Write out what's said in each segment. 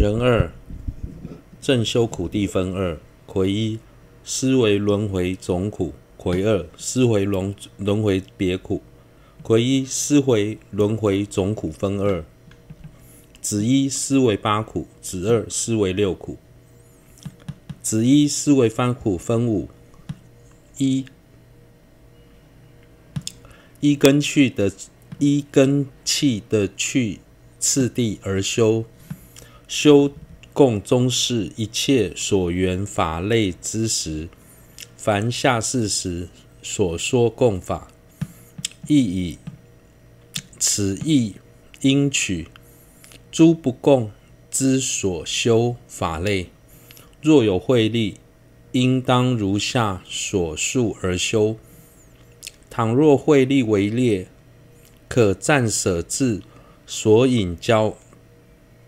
人二，正修苦地分二：魁一，思维轮回总苦；魁二，思维轮轮回别苦。魁一，思维轮回总苦分二：子一思维八苦，子二思维六苦。子一思维八苦分五：一，一根去的一根气的去次第而修。修共中士一切所缘法类之时，凡下士时所说共法，亦以此义应取诸不共之所修法类。若有慧力，应当如下所述而修。倘若慧力为劣，可暂舍自所引教。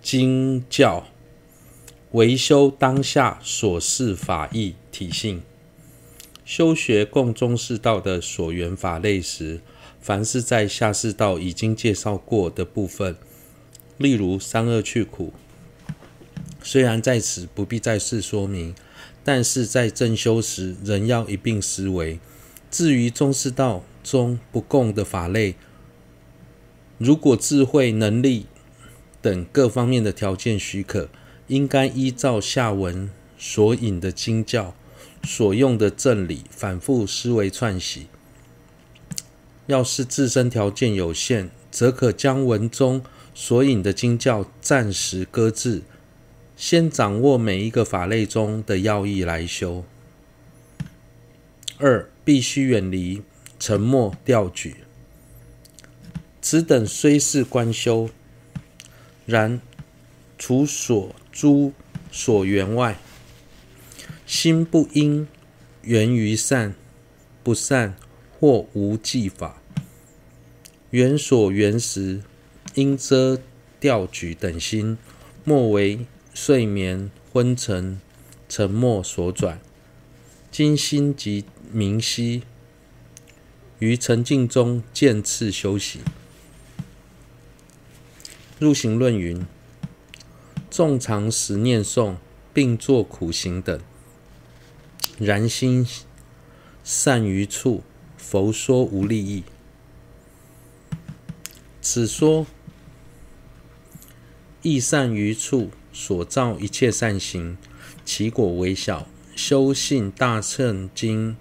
经教维修当下所示法义体性。修学共中士道的所缘法类时，凡是在下士道已经介绍过的部分，例如三恶趣苦，虽然在此不必再次说明，但是在正修时仍要一并思维。至于中士道中不共的法类，如果智慧能力，等各方面的条件许可，应该依照下文所引的经教所用的正理，反复思维串习。要是自身条件有限，则可将文中所引的经教暂时搁置，先掌握每一个法类中的要义来修。二，必须远离沉没掉举，此等虽是观修。然，除所诸所缘外，心不应缘于善、不善或无记法。缘所缘时，应遮掉举等心，莫为睡眠、昏沉、沉没所转。今心即明晰，于沉静中渐次修习。入行论云：众常时念诵，并作苦行等，然心善于处，佛说无利益。此说亦善于处所造一切善行，其果微小。修信大乘经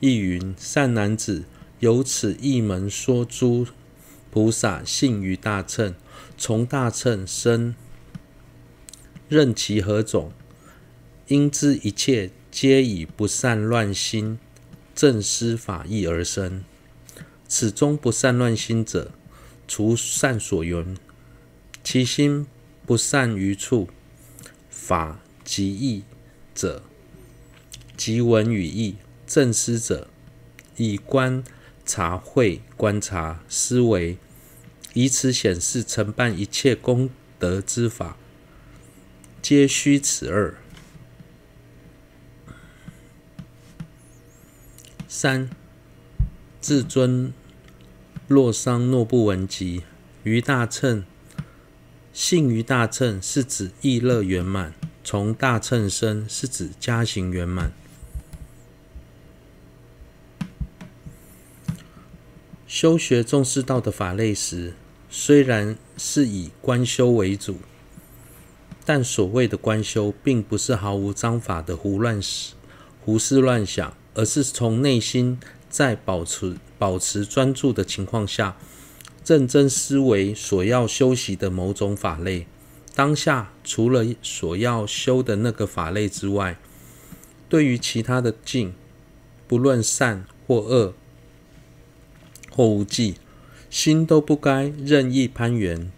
亦云：善男子，由此一门说诸菩萨信于大乘。从大乘生，任其何种，应知一切皆以不善乱心正思法义而生。此中不善乱心者，除善所缘，其心不善于处，法及义者，即闻与议正思者，以观察慧观察思维。以此显示，承办一切功德之法，皆须此二。三，至尊洛桑诺布文集于大乘，信于大乘是指意乐圆满，从大乘生是指加行圆满。修学重视道的法类时，虽然是以观修为主，但所谓的观修，并不是毫无章法的胡乱胡思乱想，而是从内心在保持保持专注的情况下，认真思维所要修习的某种法类。当下除了所要修的那个法类之外，对于其他的境，不论善或恶或无记。心都不该任意攀援，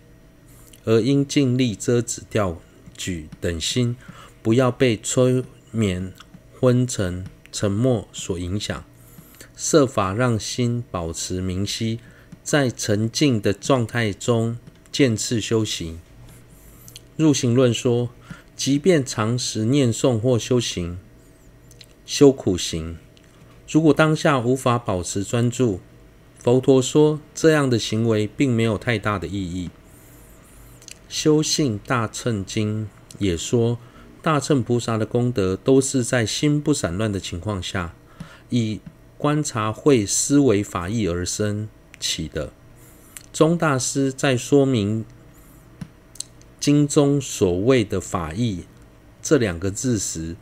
而应尽力遮止掉举等心，不要被催眠、昏沉、沉默所影响，设法让心保持明晰，在沉静的状态中渐次修行。入行论说，即便常时念诵或修行、修苦行，如果当下无法保持专注，佛陀说，这样的行为并没有太大的意义。修信大乘经也说，大乘菩萨的功德都是在心不散乱的情况下，以观察会思维法义而生起的。宗大师在说明经中所谓的法义这两个字时，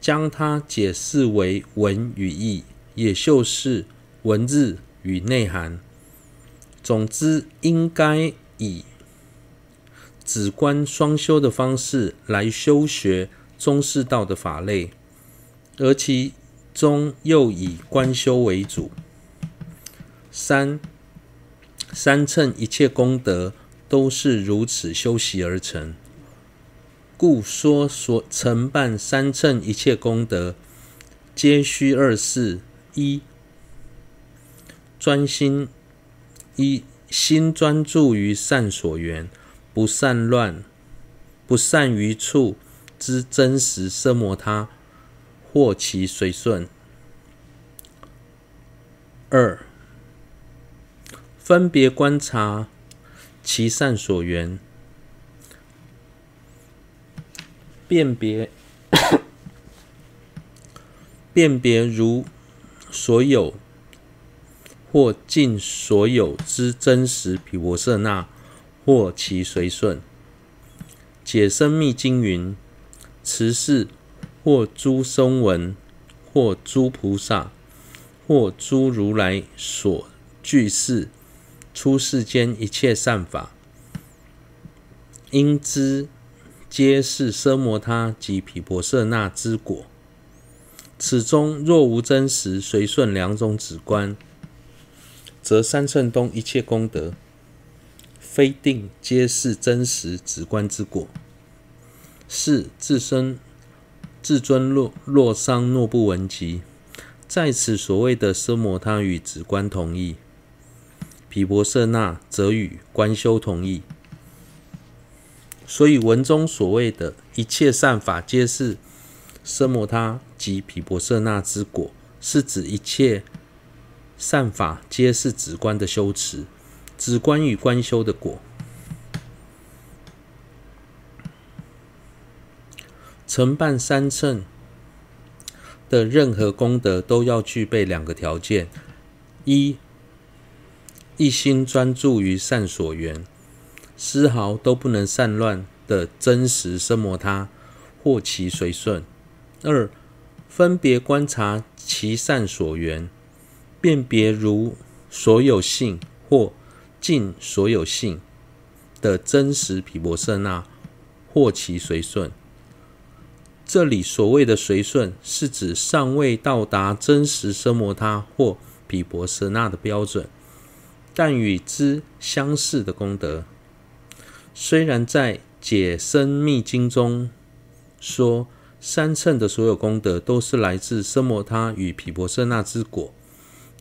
将它解释为文与义，也就是文字与内涵。总之，应该以止观双修的方式来修学中士道的法类，而其中又以观修为主。三三乘一切功德都是如此修习而成，故说所承办三乘一切功德，皆须二事：一专心。一心专注于善所缘，不善乱，不善于处之真实奢摩他，或其随顺。二分别观察其善所缘，辨别 辨别如所有。或尽所有之真实毗婆舍那，或其随顺。解深密经云：此事或诸声闻，或诸菩萨，或诸如来所具示出世间一切善法，应知皆是奢摩他及毗婆舍那之果。此中若无真实随顺两种止观。则三乘中一切功德，非定皆是真实止观之果。是自身至尊若若伤若不闻及，在此所谓的奢摩他与止观同意，毗婆舍那则与观修同意。所以文中所谓的一切善法皆是奢摩他及毗婆舍那之果，是指一切。善法皆是止观的修持，止观与观修的果。承办三乘的任何功德，都要具备两个条件：一，一心专注于善所缘，丝毫都不能散乱的真实生摩他，或其随顺；二，分别观察其善所缘。辨别如所有性或尽所有性的真实毗婆舍那，或其随顺。这里所谓的随顺，是指尚未到达真实奢摩他或毗婆舍那的标准，但与之相似的功德。虽然在解深密经中说，三乘的所有功德都是来自奢摩他与毗婆舍那之果。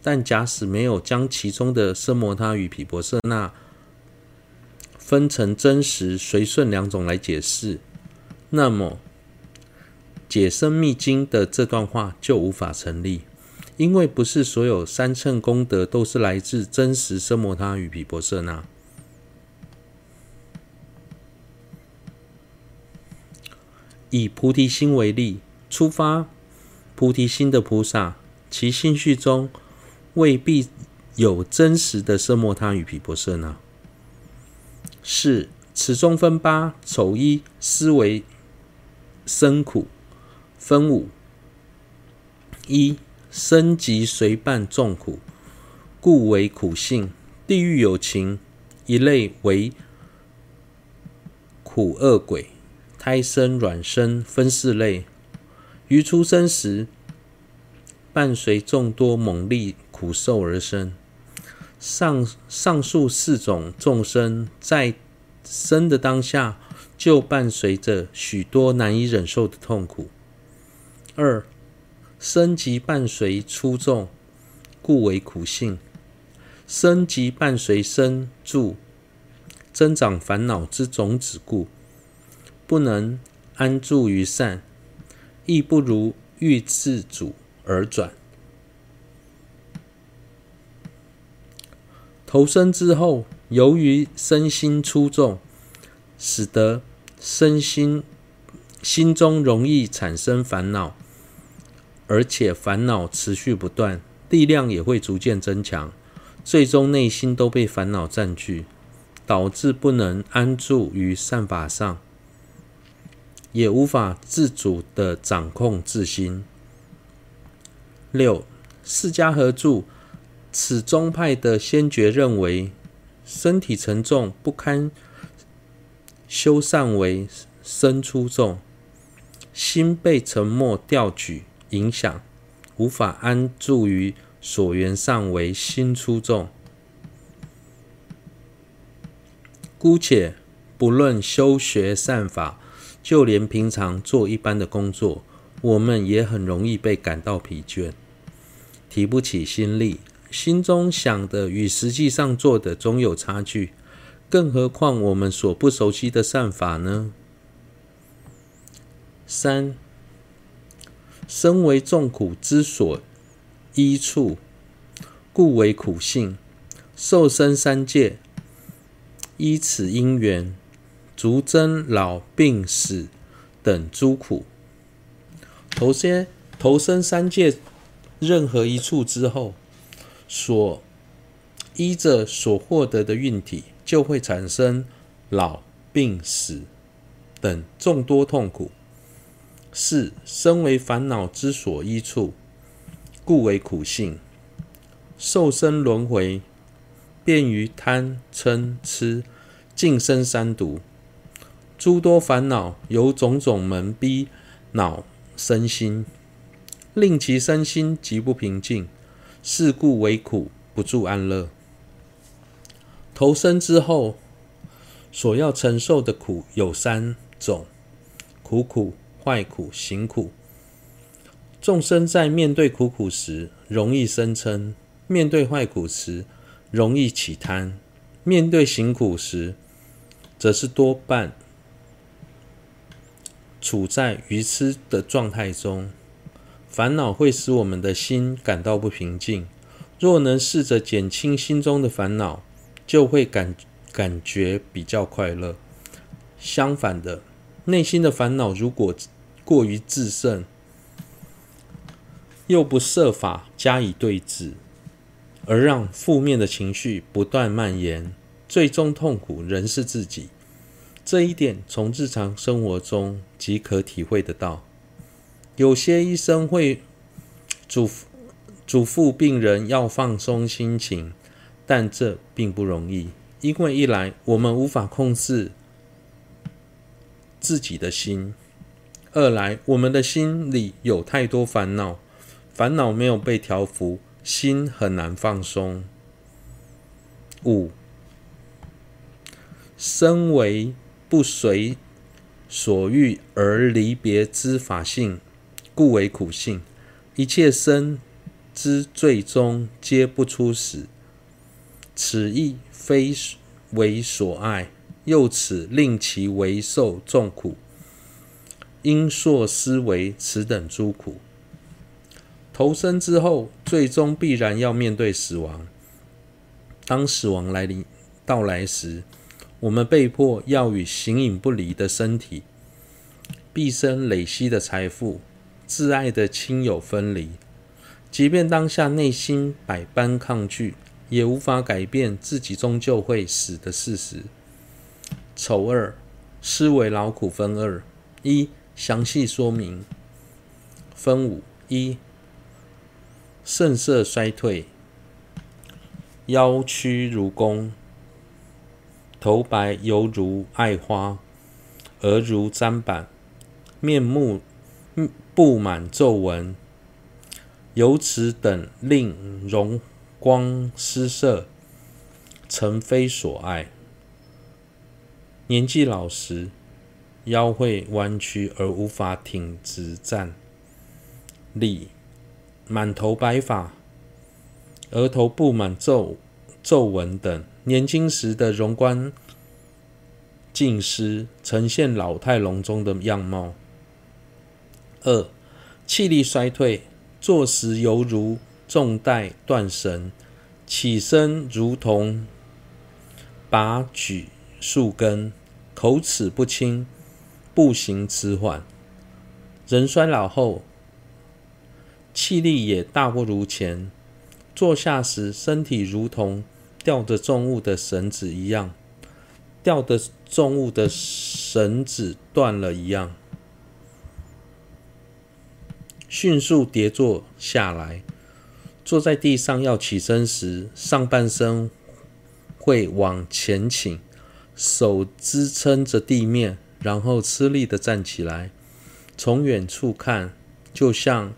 但假使没有将其中的奢摩他与毗婆舍那分成真实随顺两种来解释，那么解生密经的这段话就无法成立，因为不是所有三乘功德都是来自真实奢摩他与毗婆舍那。以菩提心为例，出发菩提心的菩萨，其心绪中。未必有真实的色莫他与毗婆舍呢。是此中分八丑一思维生苦分五：一生即随伴众苦，故为苦性。地狱有情一类为苦恶鬼，胎生卵生分四类。于出生时伴随众多猛力。苦受而生，上上述四种众生在生的当下，就伴随着许多难以忍受的痛苦。二生即伴随出众，故为苦性。生即伴随生住增长烦恼之种子故，不能安住于善，亦不如欲自主而转。投生之后，由于身心出众，使得身心心中容易产生烦恼，而且烦恼持续不断，力量也会逐渐增强，最终内心都被烦恼占据，导致不能安住于善法上，也无法自主地掌控自心。六，释迦合著，此宗派的先觉认为，身体沉重不堪修善为身出重，心被沉没掉举影响。无法安住于所缘上，为心出众。姑且不论修学善法，就连平常做一般的工作，我们也很容易被感到疲倦，提不起心力，心中想的与实际上做的总有差距。更何况我们所不熟悉的善法呢？三。身为众苦之所依处，故为苦性。受生三界，依此因缘，逐增老病死等诸苦。投些投生三界任何一处之后，所依着所获得的运体，就会产生老病死等众多痛苦。四身为烦恼之所依处，故为苦性。受生轮回，便于贪嗔痴，尽生三毒。诸多烦恼由种种门逼恼身心，令其身心极不平静，是故为苦，不住安乐。投生之后，所要承受的苦有三种：苦苦。坏苦、行苦，众生在面对苦苦时，容易生嗔；面对坏苦时，容易起贪；面对行苦时，则是多半处在愚痴的状态中。烦恼会使我们的心感到不平静。若能试着减轻心中的烦恼，就会感感觉比较快乐。相反的，内心的烦恼如果过于自胜，又不设法加以对治，而让负面的情绪不断蔓延，最终痛苦仍是自己。这一点从日常生活中即可体会得到。有些医生会嘱嘱咐病人要放松心情，但这并不容易，因为一来我们无法控制。自己的心，二来我们的心里有太多烦恼，烦恼没有被调伏，心很难放松。五，身为不随所欲而离别之法性，故为苦性。一切生之最终皆不出死，此亦非为所爱。又此令其为受众苦，应溯思维此等诸苦。投生之后，最终必然要面对死亡。当死亡来临到来时，我们被迫要与形影不离的身体、毕生累积的财富、挚爱的亲友分离。即便当下内心百般抗拒，也无法改变自己终究会死的事实。丑二，思维劳苦分二：一、详细说明。分五：一、肾色衰退，腰曲如弓，头白犹如艾花，额如砧板，面目布满皱纹，由此等令容光失色，诚非所爱。年纪老时，腰会弯曲而无法挺直站立，满头白发，额头布满皱皱纹等。年轻时的容光尽失，呈现老态龙钟的样貌。二、气力衰退，坐时犹如重带断绳，起身如同拔举树根。口齿不清，步行迟缓。人衰老后，气力也大不如前。坐下时，身体如同吊着重物的绳子一样，吊的重物的绳子断了一样。迅速跌坐下来，坐在地上要起身时，上半身会往前倾，手支撑着地面，然后吃力地站起来。从远处看，就像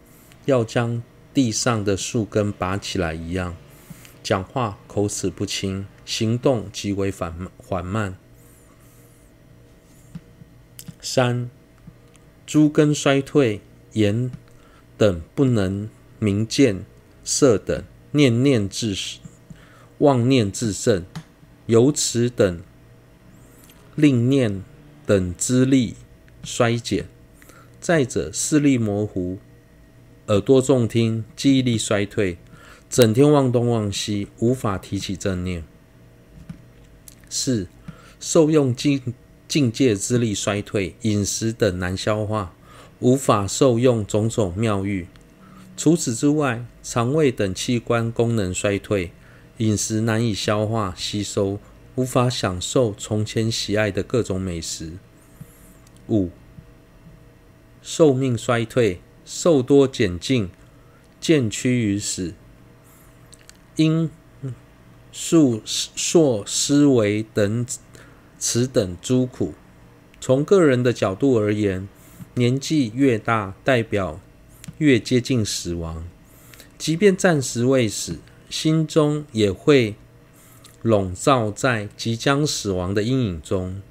要将地上的树根拔起来一样。讲话口齿不清，行动极为缓缓慢。三，猪根衰退，眼。等不能明见色等，念念自妄念自胜，由此等令念等之力衰减。再者，视力模糊，耳朵重听，记忆力衰退，整天忘东忘西，无法提起正念。四，受用境境界之力衰退，饮食等难消化。无法受用种种妙欲，除此之外，肠胃等器官功能衰退，饮食难以消化吸收，无法享受从前喜爱的各种美食。五、寿命衰退，寿多减尽，渐趋于死，因数硕思维等此等诸苦。从个人的角度而言，年纪越大，代表越接近死亡。即便暂时未死，心中也会笼罩在即将死亡的阴影中。